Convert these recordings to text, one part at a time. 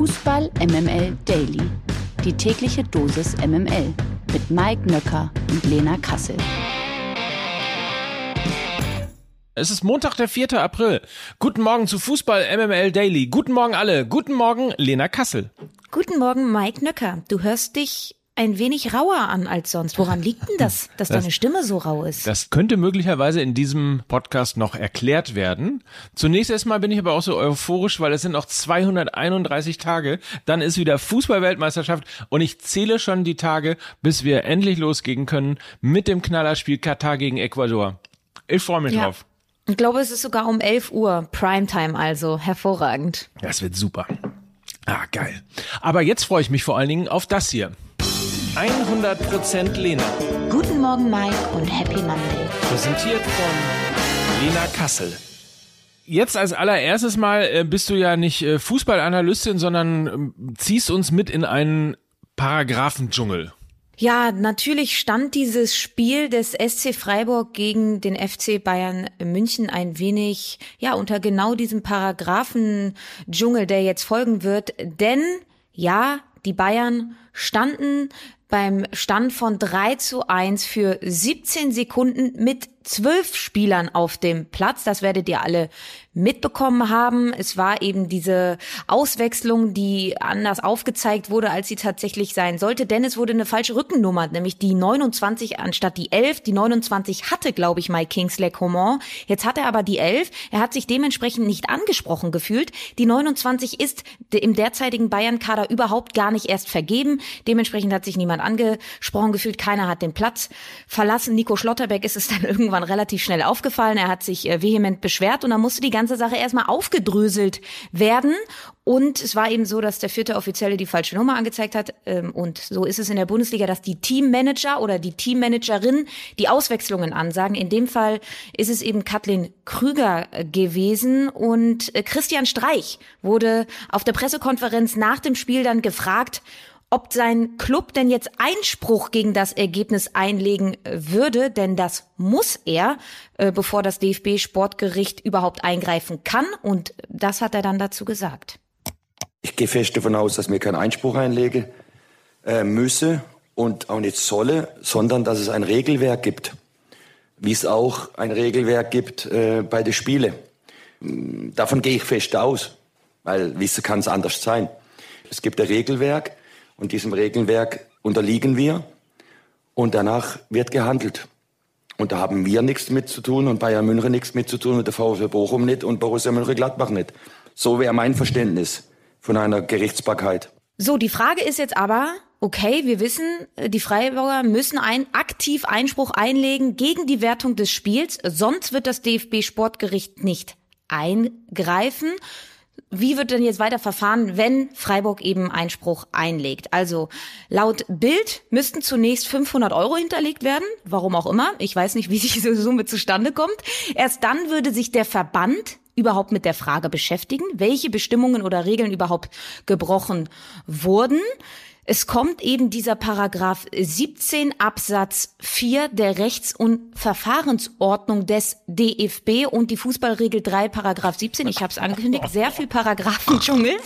Fußball MML Daily. Die tägliche Dosis MML mit Mike Nöcker und Lena Kassel. Es ist Montag, der 4. April. Guten Morgen zu Fußball MML Daily. Guten Morgen alle. Guten Morgen, Lena Kassel. Guten Morgen, Mike Nöcker. Du hörst dich ein wenig rauer an als sonst. Woran liegt denn das, dass das, deine Stimme so rau ist? Das könnte möglicherweise in diesem Podcast noch erklärt werden. Zunächst erstmal bin ich aber auch so euphorisch, weil es sind noch 231 Tage. Dann ist wieder Fußballweltmeisterschaft und ich zähle schon die Tage, bis wir endlich losgehen können mit dem Knallerspiel Katar gegen Ecuador. Ich freue mich ja. drauf. Ich glaube, es ist sogar um 11 Uhr, Primetime also. Hervorragend. Das wird super. Ah, geil. Aber jetzt freue ich mich vor allen Dingen auf das hier. 100% Lena. Guten Morgen, Mike und Happy Monday. Präsentiert von Lena Kassel. Jetzt als allererstes Mal äh, bist du ja nicht äh, Fußballanalystin, sondern äh, ziehst uns mit in einen Paragraphendschungel. Ja, natürlich stand dieses Spiel des SC Freiburg gegen den FC Bayern München ein wenig, ja, unter genau diesem Paragraphendschungel, der jetzt folgen wird. Denn, ja, die Bayern standen beim Stand von 3 zu 1 für 17 Sekunden mit zwölf Spielern auf dem Platz. Das werdet ihr alle mitbekommen haben. Es war eben diese Auswechslung, die anders aufgezeigt wurde, als sie tatsächlich sein sollte. Denn es wurde eine falsche Rückennummer, nämlich die 29 anstatt die 11. Die 29 hatte, glaube ich, Mike Kingsley Coman. Jetzt hat er aber die 11. Er hat sich dementsprechend nicht angesprochen gefühlt. Die 29 ist im derzeitigen Bayern-Kader überhaupt gar nicht erst vergeben. Dementsprechend hat sich niemand angesprochen gefühlt. Keiner hat den Platz verlassen. Nico Schlotterbeck ist es dann irgendwann relativ schnell aufgefallen. Er hat sich äh, vehement beschwert und dann musste die ganze Sache erstmal aufgedröselt werden. Und es war eben so, dass der vierte Offizielle die falsche Nummer angezeigt hat. Ähm, und so ist es in der Bundesliga, dass die Teammanager oder die Teammanagerin die Auswechslungen ansagen. In dem Fall ist es eben Kathleen Krüger äh, gewesen. Und äh, Christian Streich wurde auf der Pressekonferenz nach dem Spiel dann gefragt, ob sein Club denn jetzt Einspruch gegen das Ergebnis einlegen würde, denn das muss er, äh, bevor das DFB-Sportgericht überhaupt eingreifen kann. Und das hat er dann dazu gesagt. Ich gehe fest davon aus, dass mir keinen Einspruch einlege äh, müsse und auch nicht solle, sondern dass es ein Regelwerk gibt, wie es auch ein Regelwerk gibt äh, bei den Spielen. Davon gehe ich fest aus, weil wissen kann es anders sein. Es gibt ein Regelwerk und diesem Regelwerk unterliegen wir. Und danach wird gehandelt. Und da haben wir nichts mit zu tun und Bayern München nichts mit zu tun und der VfB Bochum nicht und Borussia Mönchengladbach nicht. So wäre mein Verständnis von einer Gerichtsbarkeit. So, die Frage ist jetzt aber, okay, wir wissen, die Freiburger müssen ein, aktiv Einspruch einlegen gegen die Wertung des Spiels, sonst wird das DFB Sportgericht nicht eingreifen. Wie wird denn jetzt weiter verfahren, wenn Freiburg eben Einspruch einlegt? Also laut Bild müssten zunächst 500 Euro hinterlegt werden, warum auch immer. Ich weiß nicht, wie diese Summe zustande kommt. Erst dann würde sich der Verband überhaupt mit der Frage beschäftigen, welche Bestimmungen oder Regeln überhaupt gebrochen wurden. Es kommt eben dieser Paragraph 17 Absatz 4 der Rechts- und Verfahrensordnung des DFB und die Fußballregel 3 Paragraph 17. Ich habe es angekündigt, sehr viel Paragraphendschungel.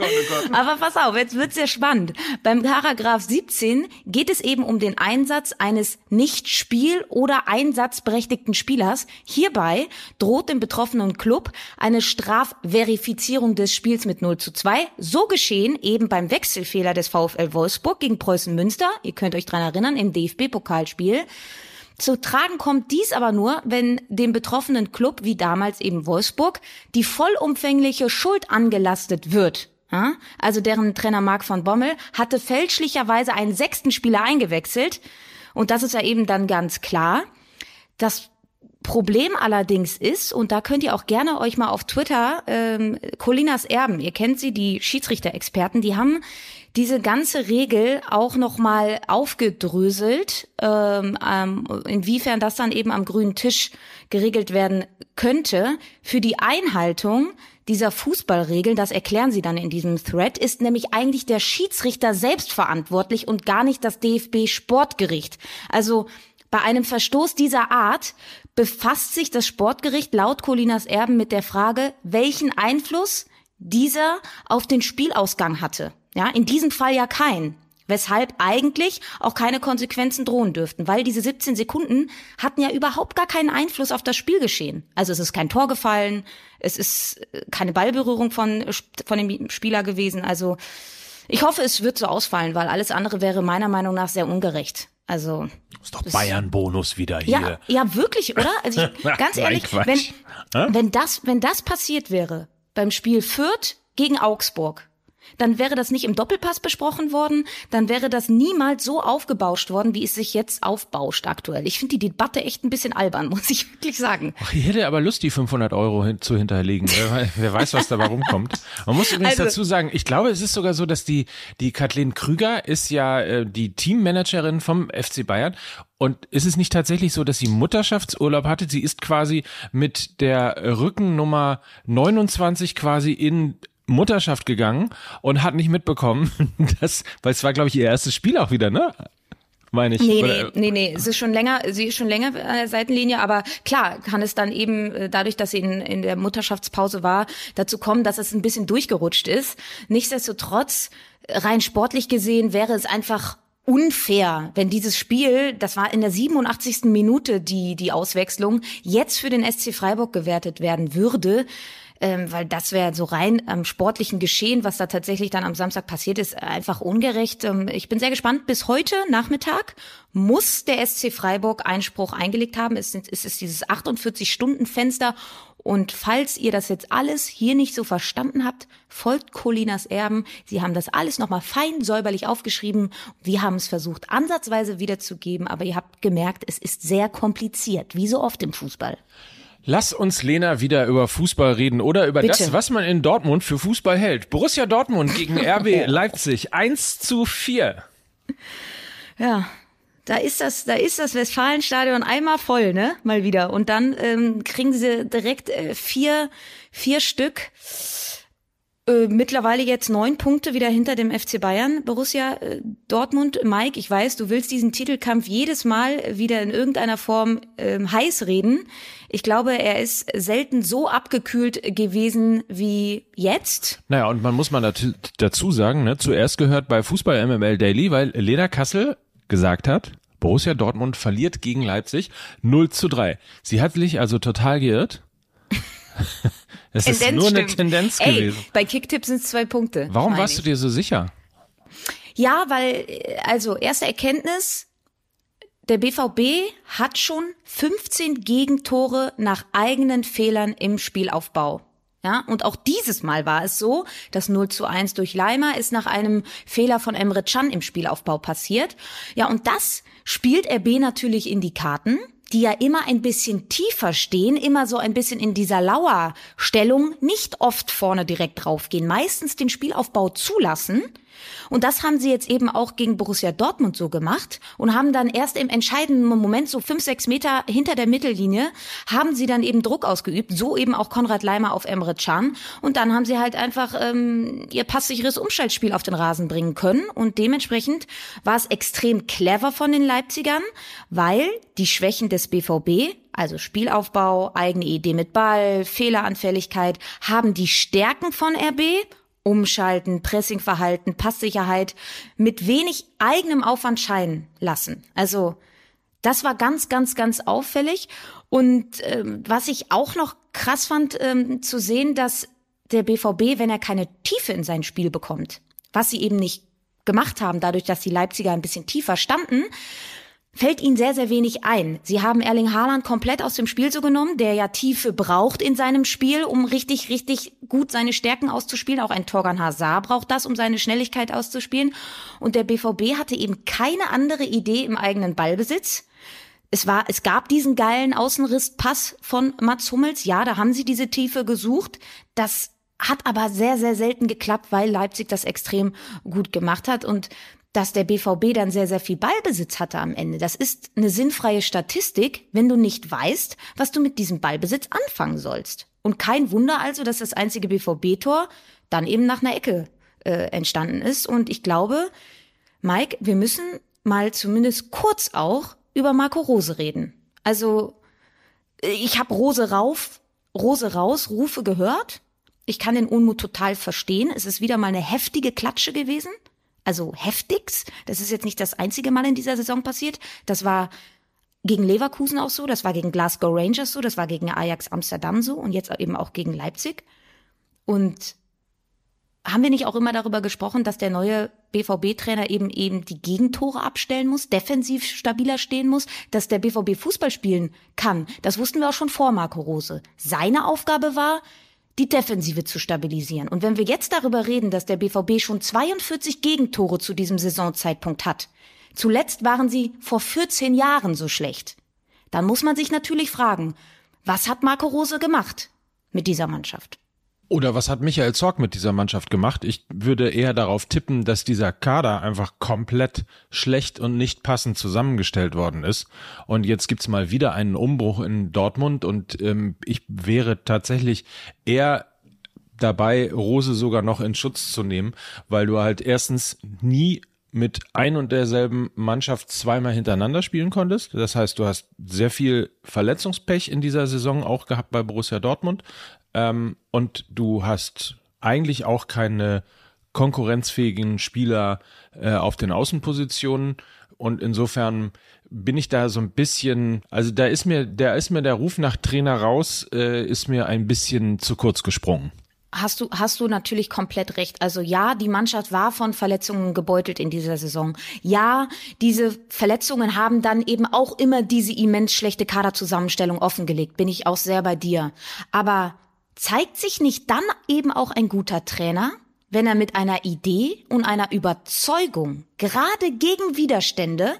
Oh oh oh Aber pass auf, jetzt wird's sehr spannend. Beim Paragraph 17 geht es eben um den Einsatz eines nicht spiel- oder einsatzberechtigten Spielers. Hierbei droht dem betroffenen Club eine Strafverifizierung des Spiels mit 0 zu 2. So geschehen eben beim Wechselfehler des VfL Wolfsburg gegen Preußen Münster. Ihr könnt euch dran erinnern, im DFB-Pokalspiel. Zu tragen kommt dies aber nur, wenn dem betroffenen Club, wie damals eben Wolfsburg, die vollumfängliche Schuld angelastet wird. Also deren Trainer Marc von Bommel hatte fälschlicherweise einen sechsten Spieler eingewechselt. Und das ist ja eben dann ganz klar. Das Problem allerdings ist, und da könnt ihr auch gerne euch mal auf Twitter, ähm, Colinas Erben, ihr kennt sie, die Schiedsrichter-Experten, die haben diese ganze Regel auch nochmal aufgedröselt, ähm, ähm, inwiefern das dann eben am grünen Tisch geregelt werden könnte. Für die Einhaltung dieser Fußballregeln, das erklären sie dann in diesem Thread, ist nämlich eigentlich der Schiedsrichter selbst verantwortlich und gar nicht das DFB Sportgericht. Also bei einem Verstoß dieser Art befasst sich das Sportgericht laut Colinas Erben mit der Frage, welchen Einfluss dieser auf den Spielausgang hatte. Ja, in diesem Fall ja kein. Weshalb eigentlich auch keine Konsequenzen drohen dürften, weil diese 17 Sekunden hatten ja überhaupt gar keinen Einfluss auf das Spielgeschehen. Also es ist kein Tor gefallen, es ist äh, keine Ballberührung von, von dem Spieler gewesen. Also ich hoffe, es wird so ausfallen, weil alles andere wäre meiner Meinung nach sehr ungerecht. Also ist doch Bayern-Bonus wieder hier. Ja, ja, wirklich, oder? Also ich, ganz ehrlich, wenn, wenn das, wenn das passiert wäre beim Spiel Fürth gegen Augsburg, dann wäre das nicht im Doppelpass besprochen worden, dann wäre das niemals so aufgebauscht worden, wie es sich jetzt aufbauscht aktuell. Ich finde die Debatte echt ein bisschen albern, muss ich wirklich sagen. Ach, ich hätte aber Lust, die 500 Euro hin zu hinterlegen. wer, wer, weiß, was dabei rumkommt. Man muss übrigens also, dazu sagen, ich glaube, es ist sogar so, dass die, die Kathleen Krüger ist ja äh, die Teammanagerin vom FC Bayern und ist es nicht tatsächlich so, dass sie Mutterschaftsurlaub hatte? Sie ist quasi mit der Rückennummer 29 quasi in Mutterschaft gegangen und hat nicht mitbekommen, dass, weil es war, glaube ich, ihr erstes Spiel auch wieder, ne? Meine ich. Nee, nee, nee, nee, es ist schon länger, sie ist schon länger an der Seitenlinie, aber klar kann es dann eben äh, dadurch, dass sie in, in der Mutterschaftspause war, dazu kommen, dass es ein bisschen durchgerutscht ist. Nichtsdestotrotz, rein sportlich gesehen, wäre es einfach unfair, wenn dieses Spiel, das war in der 87. Minute die, die Auswechslung, jetzt für den SC Freiburg gewertet werden würde ähm, weil das wäre so rein am sportlichen Geschehen, was da tatsächlich dann am Samstag passiert ist, einfach ungerecht. Ähm, ich bin sehr gespannt. Bis heute Nachmittag muss der SC Freiburg Einspruch eingelegt haben. Es, sind, es ist dieses 48-Stunden-Fenster. Und falls ihr das jetzt alles hier nicht so verstanden habt, folgt Colinas Erben. Sie haben das alles nochmal fein säuberlich aufgeschrieben. Wir haben es versucht, ansatzweise wiederzugeben, aber ihr habt gemerkt, es ist sehr kompliziert, wie so oft im Fußball. Lass uns, Lena, wieder über Fußball reden oder über Bitte. das, was man in Dortmund für Fußball hält. Borussia Dortmund gegen RB Leipzig. 1 zu 4. Ja, da ist das, da ist das Westfalenstadion einmal voll, ne? Mal wieder. Und dann ähm, kriegen sie direkt äh, vier, vier Stück. Äh, mittlerweile jetzt neun Punkte wieder hinter dem FC Bayern. Borussia äh, Dortmund, Mike, ich weiß, du willst diesen Titelkampf jedes Mal wieder in irgendeiner Form äh, heiß reden. Ich glaube, er ist selten so abgekühlt gewesen wie jetzt. Naja, und man muss mal dazu sagen, ne, zuerst gehört bei Fußball MML Daily, weil Lena Kassel gesagt hat, Borussia Dortmund verliert gegen Leipzig 0 zu 3. Sie hat sich also total geirrt. Es ist nur eine Tendenz Ey, gewesen. Bei Kicktipp sind es zwei Punkte. Warum warst ich. du dir so sicher? Ja, weil, also erste Erkenntnis, der BVB hat schon 15 Gegentore nach eigenen Fehlern im Spielaufbau. Ja, und auch dieses Mal war es so, das 0 zu 1 durch Leimer ist nach einem Fehler von Emre Can im Spielaufbau passiert. Ja, und das spielt RB natürlich in die Karten die ja immer ein bisschen tiefer stehen, immer so ein bisschen in dieser Lauerstellung, nicht oft vorne direkt draufgehen, meistens den Spielaufbau zulassen und das haben sie jetzt eben auch gegen Borussia Dortmund so gemacht und haben dann erst im entscheidenden Moment, so fünf, sechs Meter hinter der Mittellinie, haben sie dann eben Druck ausgeübt. So eben auch Konrad Leimer auf Emre Can. Und dann haben sie halt einfach ähm, ihr passsicheres Umschaltspiel auf den Rasen bringen können. Und dementsprechend war es extrem clever von den Leipzigern, weil die Schwächen des BVB also Spielaufbau, eigene Idee mit Ball, Fehleranfälligkeit, haben die Stärken von RB Umschalten, Pressingverhalten, Passsicherheit mit wenig eigenem Aufwand scheinen lassen. Also das war ganz, ganz, ganz auffällig. Und ähm, was ich auch noch krass fand, ähm, zu sehen, dass der BVB, wenn er keine Tiefe in sein Spiel bekommt, was sie eben nicht gemacht haben, dadurch, dass die Leipziger ein bisschen tiefer standen, fällt ihnen sehr, sehr wenig ein. Sie haben Erling Haaland komplett aus dem Spiel so genommen, der ja Tiefe braucht in seinem Spiel, um richtig, richtig gut seine Stärken auszuspielen. Auch ein Torgan Hazard braucht das, um seine Schnelligkeit auszuspielen. Und der BVB hatte eben keine andere Idee im eigenen Ballbesitz. Es war, es gab diesen geilen Außenrisspass von Mats Hummels. Ja, da haben sie diese Tiefe gesucht. Das hat aber sehr, sehr selten geklappt, weil Leipzig das extrem gut gemacht hat. Und dass der BVB dann sehr, sehr viel Ballbesitz hatte am Ende. Das ist eine sinnfreie Statistik, wenn du nicht weißt, was du mit diesem Ballbesitz anfangen sollst. Und kein Wunder also, dass das einzige BVB-Tor dann eben nach einer Ecke äh, entstanden ist. Und ich glaube, Mike, wir müssen mal zumindest kurz auch über Marco Rose reden. Also ich habe Rose rauf, Rose raus, Rufe gehört Ich kann den Unmut total verstehen. Es ist wieder mal eine heftige Klatsche gewesen. Also heftigst. Das ist jetzt nicht das einzige Mal in dieser Saison passiert. Das war gegen Leverkusen auch so, das war gegen Glasgow Rangers so, das war gegen Ajax Amsterdam so und jetzt eben auch gegen Leipzig. Und haben wir nicht auch immer darüber gesprochen, dass der neue BVB-Trainer eben eben die Gegentore abstellen muss, defensiv stabiler stehen muss, dass der BVB Fußball spielen kann? Das wussten wir auch schon vor Marco Rose. Seine Aufgabe war, die Defensive zu stabilisieren. Und wenn wir jetzt darüber reden, dass der BVB schon 42 Gegentore zu diesem Saisonzeitpunkt hat, zuletzt waren sie vor 14 Jahren so schlecht, dann muss man sich natürlich fragen, was hat Marco Rose gemacht mit dieser Mannschaft? Oder was hat Michael Zorg mit dieser Mannschaft gemacht? Ich würde eher darauf tippen, dass dieser Kader einfach komplett schlecht und nicht passend zusammengestellt worden ist. Und jetzt gibt's mal wieder einen Umbruch in Dortmund und ähm, ich wäre tatsächlich eher dabei, Rose sogar noch in Schutz zu nehmen, weil du halt erstens nie mit ein und derselben Mannschaft zweimal hintereinander spielen konntest. Das heißt, du hast sehr viel Verletzungspech in dieser Saison auch gehabt bei Borussia Dortmund. Ähm, und du hast eigentlich auch keine konkurrenzfähigen Spieler äh, auf den Außenpositionen. Und insofern bin ich da so ein bisschen, also da ist mir, da ist mir der Ruf nach Trainer raus, äh, ist mir ein bisschen zu kurz gesprungen hast du, hast du natürlich komplett recht. Also ja, die Mannschaft war von Verletzungen gebeutelt in dieser Saison. Ja, diese Verletzungen haben dann eben auch immer diese immens schlechte Kaderzusammenstellung offengelegt. Bin ich auch sehr bei dir. Aber zeigt sich nicht dann eben auch ein guter Trainer, wenn er mit einer Idee und einer Überzeugung gerade gegen Widerstände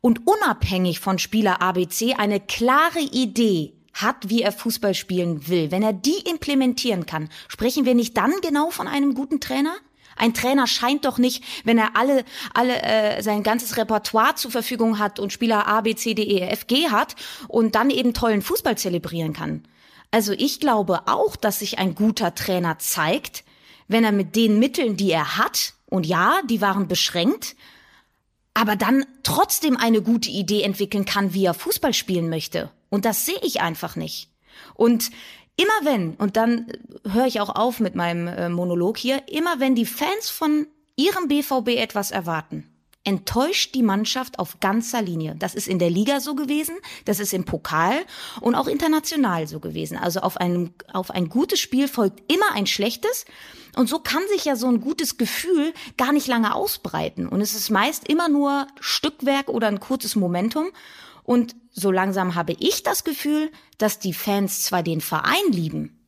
und unabhängig von Spieler ABC eine klare Idee hat, wie er Fußball spielen will, wenn er die implementieren kann, sprechen wir nicht dann genau von einem guten Trainer? Ein Trainer scheint doch nicht, wenn er alle, alle äh, sein ganzes Repertoire zur Verfügung hat und Spieler A, B, C, D, E, F, G hat und dann eben tollen Fußball zelebrieren kann. Also ich glaube auch, dass sich ein guter Trainer zeigt, wenn er mit den Mitteln, die er hat, und ja, die waren beschränkt, aber dann trotzdem eine gute Idee entwickeln kann, wie er Fußball spielen möchte. Und das sehe ich einfach nicht. Und immer wenn, und dann höre ich auch auf mit meinem äh, Monolog hier, immer wenn die Fans von ihrem BVB etwas erwarten, enttäuscht die Mannschaft auf ganzer Linie. Das ist in der Liga so gewesen, das ist im Pokal und auch international so gewesen. Also auf ein, auf ein gutes Spiel folgt immer ein schlechtes. Und so kann sich ja so ein gutes Gefühl gar nicht lange ausbreiten. Und es ist meist immer nur Stückwerk oder ein kurzes Momentum. Und so langsam habe ich das Gefühl, dass die Fans zwar den Verein lieben,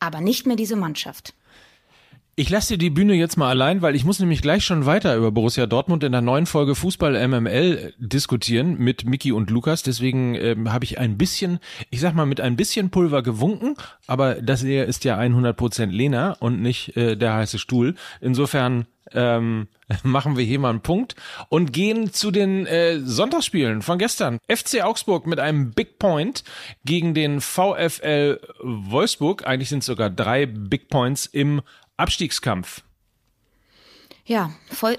aber nicht mehr diese Mannschaft. Ich lasse dir die Bühne jetzt mal allein, weil ich muss nämlich gleich schon weiter über Borussia Dortmund in der neuen Folge Fußball MML diskutieren mit Miki und Lukas. Deswegen ähm, habe ich ein bisschen, ich sag mal, mit ein bisschen Pulver gewunken, aber das hier ist ja 100% Lena und nicht äh, der heiße Stuhl. Insofern ähm, machen wir hier mal einen Punkt und gehen zu den äh, Sonntagsspielen von gestern. FC Augsburg mit einem Big Point gegen den VfL Wolfsburg. Eigentlich sind sogar drei Big Points im Abstiegskampf. Ja,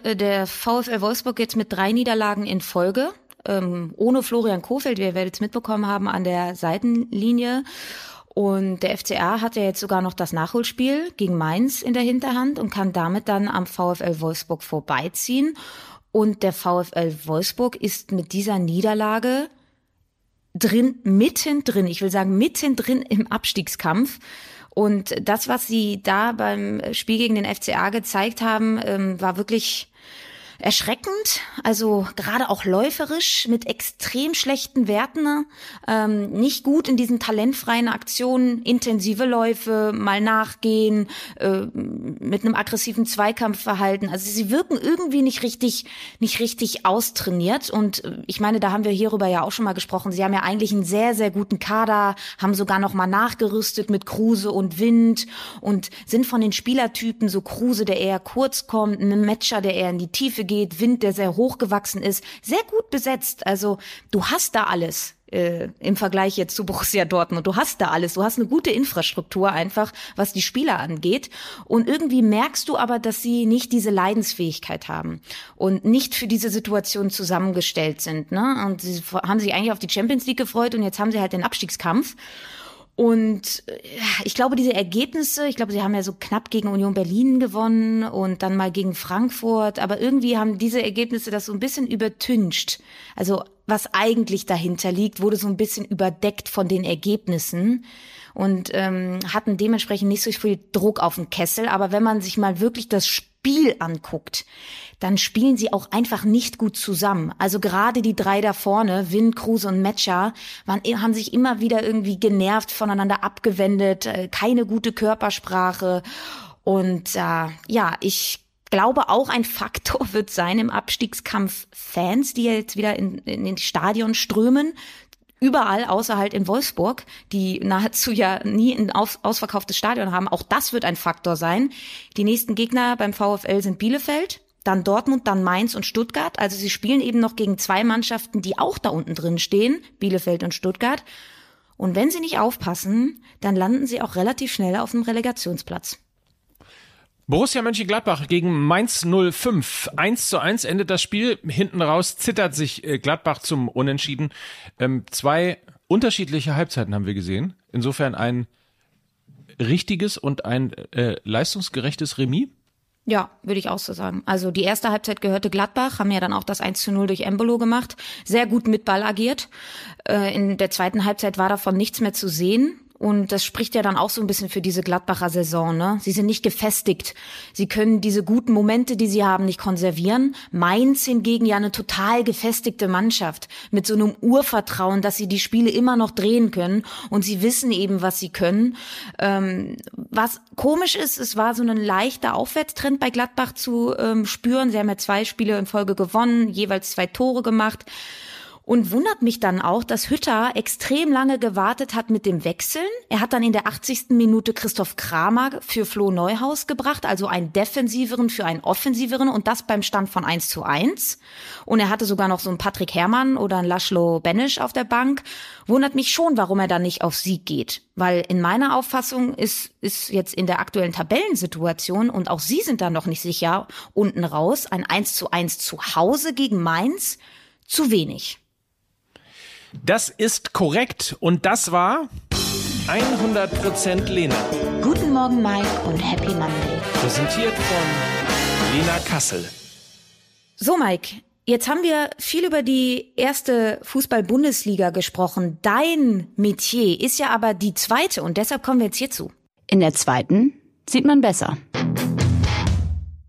äh, der VfL Wolfsburg jetzt mit drei Niederlagen in Folge. Ähm, ohne Florian Kofeld, wir werdet es mitbekommen haben, an der Seitenlinie. Und der FCA hat ja jetzt sogar noch das Nachholspiel gegen Mainz in der Hinterhand und kann damit dann am VfL Wolfsburg vorbeiziehen. Und der VfL Wolfsburg ist mit dieser Niederlage drin, mittendrin, ich will sagen mittendrin im Abstiegskampf. Und das, was sie da beim Spiel gegen den FCA gezeigt haben, ähm, war wirklich erschreckend, also gerade auch läuferisch mit extrem schlechten Werten, ähm, nicht gut in diesen talentfreien Aktionen, intensive Läufe, mal nachgehen, äh, mit einem aggressiven Zweikampfverhalten. Also sie wirken irgendwie nicht richtig, nicht richtig austrainiert. Und äh, ich meine, da haben wir hierüber ja auch schon mal gesprochen. Sie haben ja eigentlich einen sehr, sehr guten Kader, haben sogar noch mal nachgerüstet mit Kruse und Wind und sind von den Spielertypen so Kruse, der eher kurz kommt, ein Matcher, der eher in die Tiefe geht geht, Wind, der sehr hochgewachsen ist, sehr gut besetzt. Also du hast da alles äh, im Vergleich jetzt zu Borussia Dortmund. Du hast da alles. Du hast eine gute Infrastruktur einfach, was die Spieler angeht. Und irgendwie merkst du aber, dass sie nicht diese Leidensfähigkeit haben und nicht für diese Situation zusammengestellt sind. Ne? Und sie haben sich eigentlich auf die Champions League gefreut und jetzt haben sie halt den Abstiegskampf. Und äh, ich glaube, diese Ergebnisse, ich glaube, sie haben ja so knapp gegen Union Berlin gewonnen und dann mal gegen Frankfurt, aber irgendwie haben diese Ergebnisse das so ein bisschen übertüncht. Also was eigentlich dahinter liegt, wurde so ein bisschen überdeckt von den Ergebnissen und ähm, hatten dementsprechend nicht so viel Druck auf den Kessel. Aber wenn man sich mal wirklich das Spiel anguckt, dann spielen sie auch einfach nicht gut zusammen. Also gerade die drei da vorne, Win, Kruse und Metscher, waren, haben sich immer wieder irgendwie genervt, voneinander abgewendet, äh, keine gute Körpersprache. Und äh, ja, ich glaube auch ein Faktor wird sein im Abstiegskampf Fans, die jetzt wieder in, in den Stadion strömen überall, außer halt in Wolfsburg, die nahezu ja nie ein ausverkauftes Stadion haben. Auch das wird ein Faktor sein. Die nächsten Gegner beim VfL sind Bielefeld, dann Dortmund, dann Mainz und Stuttgart. Also sie spielen eben noch gegen zwei Mannschaften, die auch da unten drin stehen, Bielefeld und Stuttgart. Und wenn sie nicht aufpassen, dann landen sie auch relativ schnell auf dem Relegationsplatz. Borussia Mönchengladbach gegen Mainz 05. 1 zu 1 endet das Spiel. Hinten raus zittert sich äh, Gladbach zum Unentschieden. Ähm, zwei unterschiedliche Halbzeiten haben wir gesehen. Insofern ein richtiges und ein äh, leistungsgerechtes Remis. Ja, würde ich auch so sagen. Also die erste Halbzeit gehörte Gladbach, haben ja dann auch das 1 zu 0 durch Embolo gemacht, sehr gut mit Ball agiert. Äh, in der zweiten Halbzeit war davon nichts mehr zu sehen. Und das spricht ja dann auch so ein bisschen für diese Gladbacher Saison. Ne? Sie sind nicht gefestigt. Sie können diese guten Momente, die sie haben, nicht konservieren. Mainz hingegen ja eine total gefestigte Mannschaft mit so einem Urvertrauen, dass sie die Spiele immer noch drehen können. Und sie wissen eben, was sie können. Ähm, was komisch ist, es war so ein leichter Aufwärtstrend bei Gladbach zu ähm, spüren. Sie haben ja zwei Spiele in Folge gewonnen, jeweils zwei Tore gemacht. Und wundert mich dann auch, dass Hütter extrem lange gewartet hat mit dem Wechseln. Er hat dann in der 80. Minute Christoph Kramer für Flo Neuhaus gebracht, also einen defensiveren für einen offensiveren und das beim Stand von 1 zu 1. Und er hatte sogar noch so einen Patrick Herrmann oder einen Laszlo Benisch auf der Bank. Wundert mich schon, warum er dann nicht auf Sieg geht. Weil in meiner Auffassung ist, ist jetzt in der aktuellen Tabellensituation und auch Sie sind da noch nicht sicher unten raus, ein 1 zu 1 zu Hause gegen Mainz zu wenig. Das ist korrekt und das war 100% Lena. Guten Morgen, Mike und Happy Monday. Präsentiert von Lena Kassel. So, Mike, jetzt haben wir viel über die erste Fußball-Bundesliga gesprochen. Dein Metier ist ja aber die zweite und deshalb kommen wir jetzt hierzu. In der zweiten sieht man besser.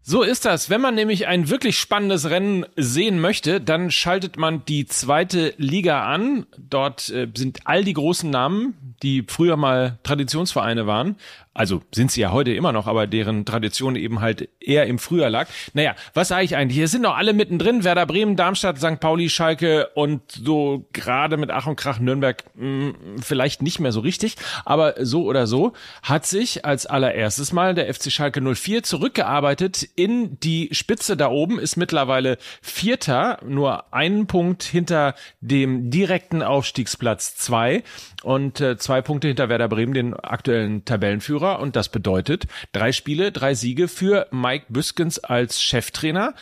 So ist das. Wenn man nämlich ein wirklich spannendes Rennen sehen möchte, dann schaltet man die zweite Liga an. Dort äh, sind all die großen Namen, die früher mal Traditionsvereine waren, also sind sie ja heute immer noch, aber deren Tradition eben halt eher im Frühjahr lag. Naja, was sage ich eigentlich? Hier sind doch alle mittendrin. Werder Bremen, Darmstadt, St. Pauli, Schalke und so gerade mit Ach und Krach Nürnberg mh, hm, vielleicht nicht mehr so richtig. Aber so oder so hat sich als allererstes mal der FC Schalke 04 zurückgearbeitet in die Spitze da oben, ist mittlerweile Vierter, nur einen Punkt hinter dem direkten Aufstiegsplatz zwei und äh, zwei Punkte hinter Werder Bremen, den aktuellen Tabellenführer. Und das bedeutet drei Spiele, drei Siege für Mike Büskens als Cheftrainer.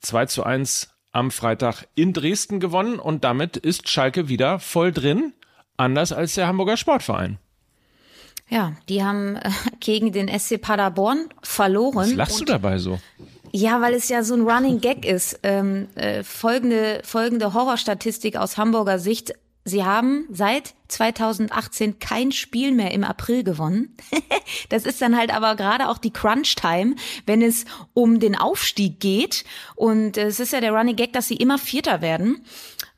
2 zu 1 am Freitag in Dresden gewonnen und damit ist Schalke wieder voll drin, anders als der Hamburger Sportverein. Ja, die haben äh, gegen den SC Paderborn verloren. Was lachst du dabei so? Ja, weil es ja so ein Running Gag ist. Ähm, äh, folgende, folgende Horrorstatistik aus Hamburger Sicht. Sie haben seit 2018 kein Spiel mehr im April gewonnen. das ist dann halt aber gerade auch die Crunch-Time, wenn es um den Aufstieg geht. Und es ist ja der Running Gag, dass sie immer Vierter werden.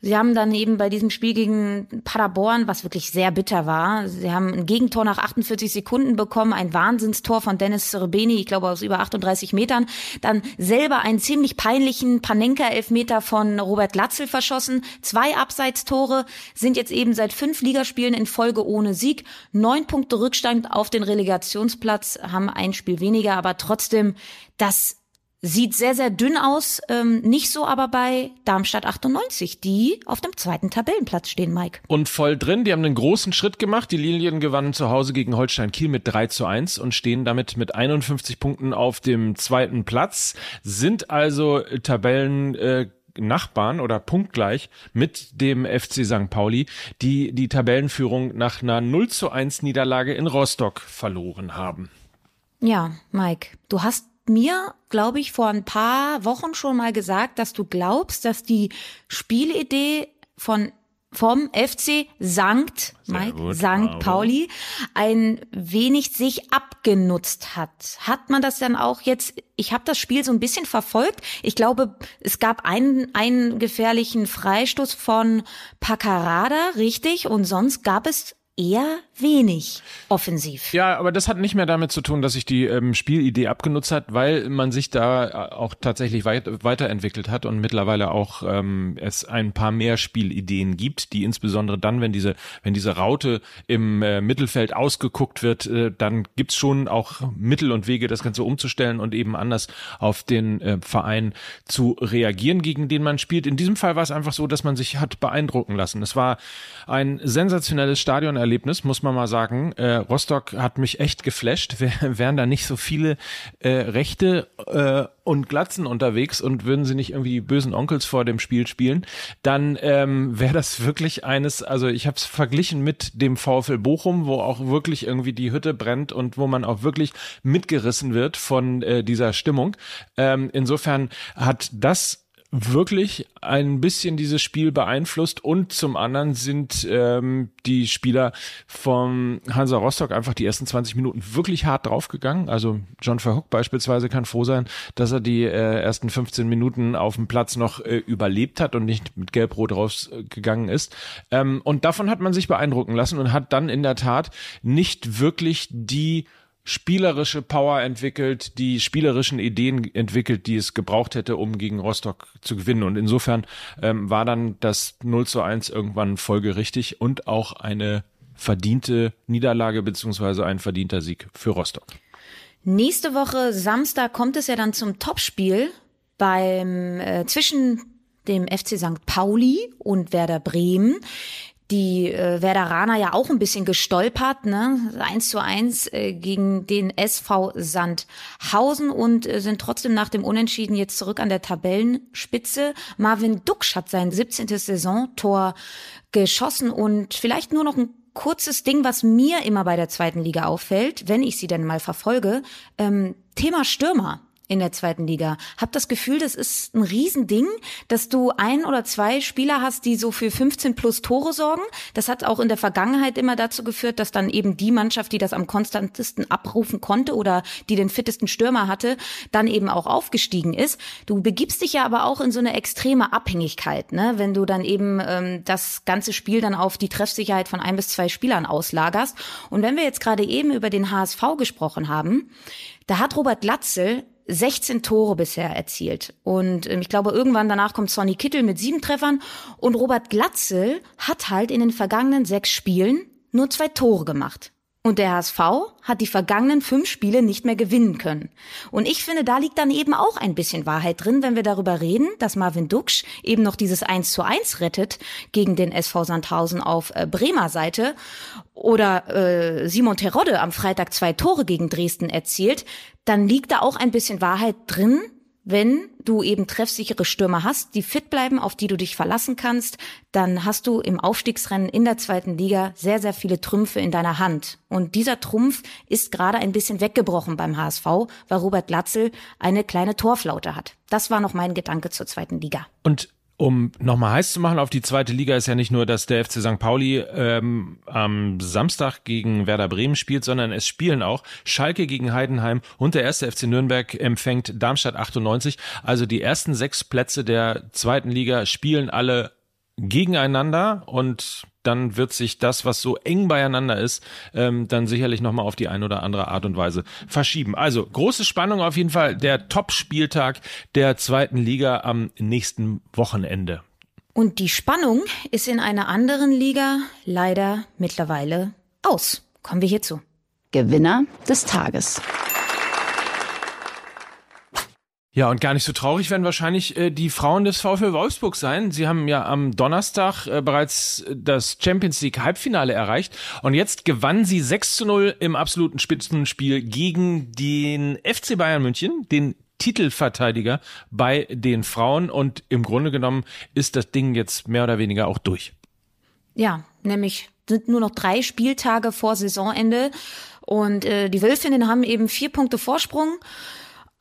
Sie haben dann eben bei diesem Spiel gegen Paderborn, was wirklich sehr bitter war, sie haben ein Gegentor nach 48 Sekunden bekommen, ein Wahnsinnstor von Dennis Serebeni, ich glaube aus über 38 Metern, dann selber einen ziemlich peinlichen Panenka-Elfmeter von Robert Latzel verschossen, zwei Abseitstore, sind jetzt eben seit fünf Ligaspielen in Folge ohne Sieg, neun Punkte Rückstand auf den Relegationsplatz, haben ein Spiel weniger, aber trotzdem, das Sieht sehr, sehr dünn aus, ähm, nicht so aber bei Darmstadt 98, die auf dem zweiten Tabellenplatz stehen, Mike. Und voll drin, die haben einen großen Schritt gemacht. Die Lilien gewannen zu Hause gegen Holstein Kiel mit 3 zu 1 und stehen damit mit 51 Punkten auf dem zweiten Platz, sind also Tabellen, äh, Nachbarn oder punktgleich mit dem FC St. Pauli, die die Tabellenführung nach einer 0 zu 1 Niederlage in Rostock verloren haben. Ja, Mike, du hast mir, glaube ich, vor ein paar Wochen schon mal gesagt, dass du glaubst, dass die Spielidee von vom FC Sankt, Mike, gut, Sankt Pauli ein wenig sich abgenutzt hat. Hat man das dann auch jetzt, ich habe das Spiel so ein bisschen verfolgt. Ich glaube, es gab einen, einen gefährlichen Freistoß von Pacarada, richtig, und sonst gab es eher wenig offensiv. Ja, aber das hat nicht mehr damit zu tun, dass sich die ähm, Spielidee abgenutzt hat, weil man sich da äh, auch tatsächlich weit, weiterentwickelt hat und mittlerweile auch ähm, es ein paar mehr Spielideen gibt, die insbesondere dann, wenn diese, wenn diese Raute im äh, Mittelfeld ausgeguckt wird, äh, dann gibt's schon auch Mittel und Wege, das Ganze umzustellen und eben anders auf den äh, Verein zu reagieren, gegen den man spielt. In diesem Fall war es einfach so, dass man sich hat beeindrucken lassen. Es war ein sensationelles Stadion Erlebnis, man mal sagen. Äh, Rostock hat mich echt geflasht. Wären da nicht so viele äh, Rechte äh, und Glatzen unterwegs und würden sie nicht irgendwie die bösen Onkels vor dem Spiel spielen, dann ähm, wäre das wirklich eines, also ich habe es verglichen mit dem VfL Bochum, wo auch wirklich irgendwie die Hütte brennt und wo man auch wirklich mitgerissen wird von äh, dieser Stimmung. Ähm, insofern hat das wirklich ein bisschen dieses Spiel beeinflusst und zum anderen sind ähm, die Spieler vom Hansa Rostock einfach die ersten 20 Minuten wirklich hart draufgegangen. Also John Verhook beispielsweise kann froh sein, dass er die äh, ersten 15 Minuten auf dem Platz noch äh, überlebt hat und nicht mit Gelb-Rot rausgegangen ist. Ähm, und davon hat man sich beeindrucken lassen und hat dann in der Tat nicht wirklich die spielerische Power entwickelt, die spielerischen Ideen entwickelt, die es gebraucht hätte, um gegen Rostock zu gewinnen. Und insofern ähm, war dann das 0 zu 1 irgendwann folgerichtig und auch eine verdiente Niederlage beziehungsweise ein verdienter Sieg für Rostock. Nächste Woche Samstag kommt es ja dann zum Topspiel beim äh, zwischen dem FC St. Pauli und Werder Bremen die äh, Werderaner ja auch ein bisschen gestolpert, ne? Eins zu eins äh, gegen den SV Sandhausen und äh, sind trotzdem nach dem Unentschieden jetzt zurück an der Tabellenspitze. Marvin Duksch hat sein 17. Saisontor geschossen und vielleicht nur noch ein kurzes Ding, was mir immer bei der zweiten Liga auffällt, wenn ich sie denn mal verfolge. Ähm, Thema Stürmer in der zweiten Liga. Hab das Gefühl, das ist ein Riesending, dass du ein oder zwei Spieler hast, die so für 15 plus Tore sorgen. Das hat auch in der Vergangenheit immer dazu geführt, dass dann eben die Mannschaft, die das am konstantesten abrufen konnte oder die den fittesten Stürmer hatte, dann eben auch aufgestiegen ist. Du begibst dich ja aber auch in so eine extreme Abhängigkeit, ne? wenn du dann eben ähm, das ganze Spiel dann auf die Treffsicherheit von ein bis zwei Spielern auslagerst. Und wenn wir jetzt gerade eben über den HSV gesprochen haben, da hat Robert Glatzel 16 Tore bisher erzielt. Und ähm, ich glaube, irgendwann danach kommt Sonny Kittel mit sieben Treffern. Und Robert Glatzel hat halt in den vergangenen sechs Spielen nur zwei Tore gemacht. Und der HSV hat die vergangenen fünf Spiele nicht mehr gewinnen können. Und ich finde, da liegt dann eben auch ein bisschen Wahrheit drin, wenn wir darüber reden, dass Marvin Duksch eben noch dieses 1 zu 1 rettet gegen den SV Sandhausen auf äh, Bremer Seite oder äh, Simon Terodde am Freitag zwei Tore gegen Dresden erzielt, dann liegt da auch ein bisschen Wahrheit drin, wenn du eben treffsichere Stürmer hast, die fit bleiben, auf die du dich verlassen kannst, dann hast du im Aufstiegsrennen in der zweiten Liga sehr, sehr viele Trümpfe in deiner Hand. Und dieser Trumpf ist gerade ein bisschen weggebrochen beim HSV, weil Robert Latzel eine kleine Torflaute hat. Das war noch mein Gedanke zur zweiten Liga. Und um nochmal heiß zu machen auf die zweite Liga ist ja nicht nur, dass der FC St. Pauli ähm, am Samstag gegen Werder Bremen spielt, sondern es spielen auch Schalke gegen Heidenheim und der erste FC Nürnberg empfängt Darmstadt 98. Also die ersten sechs Plätze der zweiten Liga spielen alle gegeneinander und dann wird sich das, was so eng beieinander ist, ähm, dann sicherlich nochmal auf die eine oder andere Art und Weise verschieben. Also große Spannung auf jeden Fall. Der Top-Spieltag der zweiten Liga am nächsten Wochenende. Und die Spannung ist in einer anderen Liga leider mittlerweile aus. Kommen wir hierzu. Gewinner des Tages. Ja, und gar nicht so traurig werden wahrscheinlich äh, die Frauen des VfL Wolfsburg sein. Sie haben ja am Donnerstag äh, bereits das Champions League Halbfinale erreicht und jetzt gewannen sie 6 zu 0 im absoluten Spitzenspiel gegen den FC Bayern München, den Titelverteidiger bei den Frauen und im Grunde genommen ist das Ding jetzt mehr oder weniger auch durch. Ja, nämlich sind nur noch drei Spieltage vor Saisonende und äh, die Wölfinnen haben eben vier Punkte Vorsprung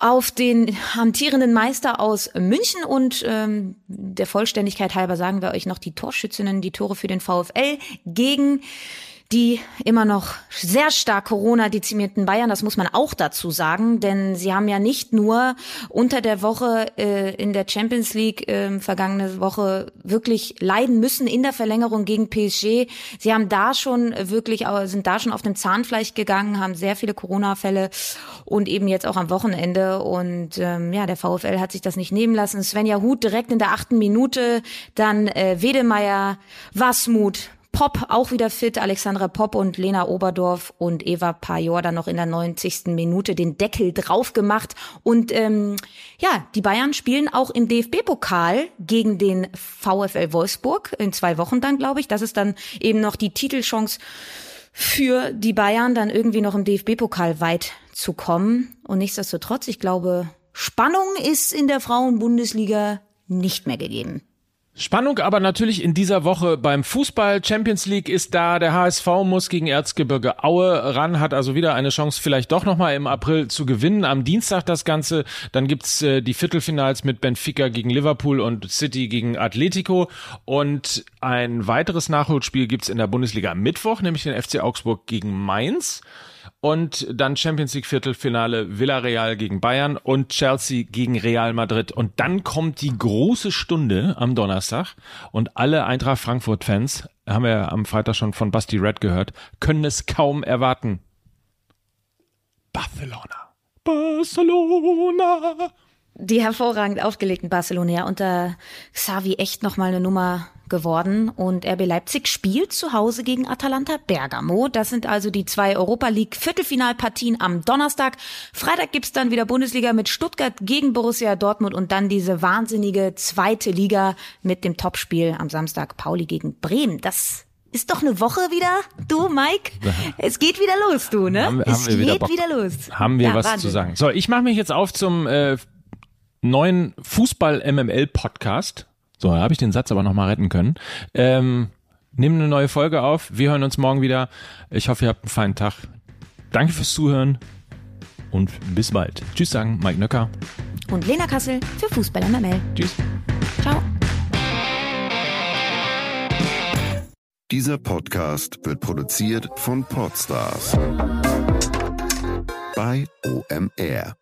auf den amtierenden Meister aus München und ähm, der Vollständigkeit halber sagen wir euch noch die Torschützinnen, die Tore für den VfL gegen die immer noch sehr stark Corona-dezimierten Bayern, das muss man auch dazu sagen, denn sie haben ja nicht nur unter der Woche äh, in der Champions League äh, vergangene Woche wirklich leiden müssen in der Verlängerung gegen PSG. Sie haben da schon wirklich, sind da schon auf dem Zahnfleisch gegangen, haben sehr viele Corona-Fälle und eben jetzt auch am Wochenende. Und ähm, ja, der VfL hat sich das nicht nehmen lassen. Svenja Huth direkt in der achten Minute, dann äh, Wedemeyer, Wasmut, Pop auch wieder fit, Alexandra Pop und Lena Oberdorf und Eva Pajor dann noch in der 90. Minute den Deckel drauf gemacht. Und ähm, ja, die Bayern spielen auch im DFB-Pokal gegen den VfL Wolfsburg in zwei Wochen dann, glaube ich. Das ist dann eben noch die Titelchance für die Bayern, dann irgendwie noch im DFB-Pokal weit zu kommen. Und nichtsdestotrotz, ich glaube, Spannung ist in der Frauenbundesliga nicht mehr gegeben. Spannung aber natürlich in dieser Woche beim Fußball. Champions League ist da. Der HSV muss gegen Erzgebirge Aue ran, hat also wieder eine Chance, vielleicht doch nochmal im April zu gewinnen. Am Dienstag das Ganze. Dann gibt's äh, die Viertelfinals mit Benfica gegen Liverpool und City gegen Atletico. Und ein weiteres Nachholspiel gibt's in der Bundesliga am Mittwoch, nämlich den FC Augsburg gegen Mainz und dann Champions League Viertelfinale Villarreal gegen Bayern und Chelsea gegen Real Madrid. Und dann kommt die große Stunde am Donnerstag und alle Eintracht Frankfurt Fans, haben wir am Freitag schon von Basti Red gehört, können es kaum erwarten. Barcelona. Barcelona. Die hervorragend aufgelegten Barcelona unter Xavi echt nochmal eine Nummer geworden und RB Leipzig spielt zu Hause gegen Atalanta Bergamo. Das sind also die zwei Europa League Viertelfinalpartien am Donnerstag. Freitag gibt's dann wieder Bundesliga mit Stuttgart gegen Borussia Dortmund und dann diese wahnsinnige zweite Liga mit dem Topspiel am Samstag Pauli gegen Bremen. Das ist doch eine Woche wieder, du, Mike. Es geht wieder los, du, ne? Haben, es haben geht wieder, wieder, los. Haben wir Ja, was Wahnsinn. zu sagen? So, ich mache mich jetzt auf zum äh, neuen Fußball-MML-Podcast. So, da habe ich den Satz aber nochmal retten können. Ähm, nimm eine neue Folge auf. Wir hören uns morgen wieder. Ich hoffe, ihr habt einen feinen Tag. Danke fürs Zuhören und bis bald. Tschüss sagen, Mike Nöcker. Und Lena Kassel für Fußball MML. Tschüss. Ciao. Dieser Podcast wird produziert von Podstars bei OMR.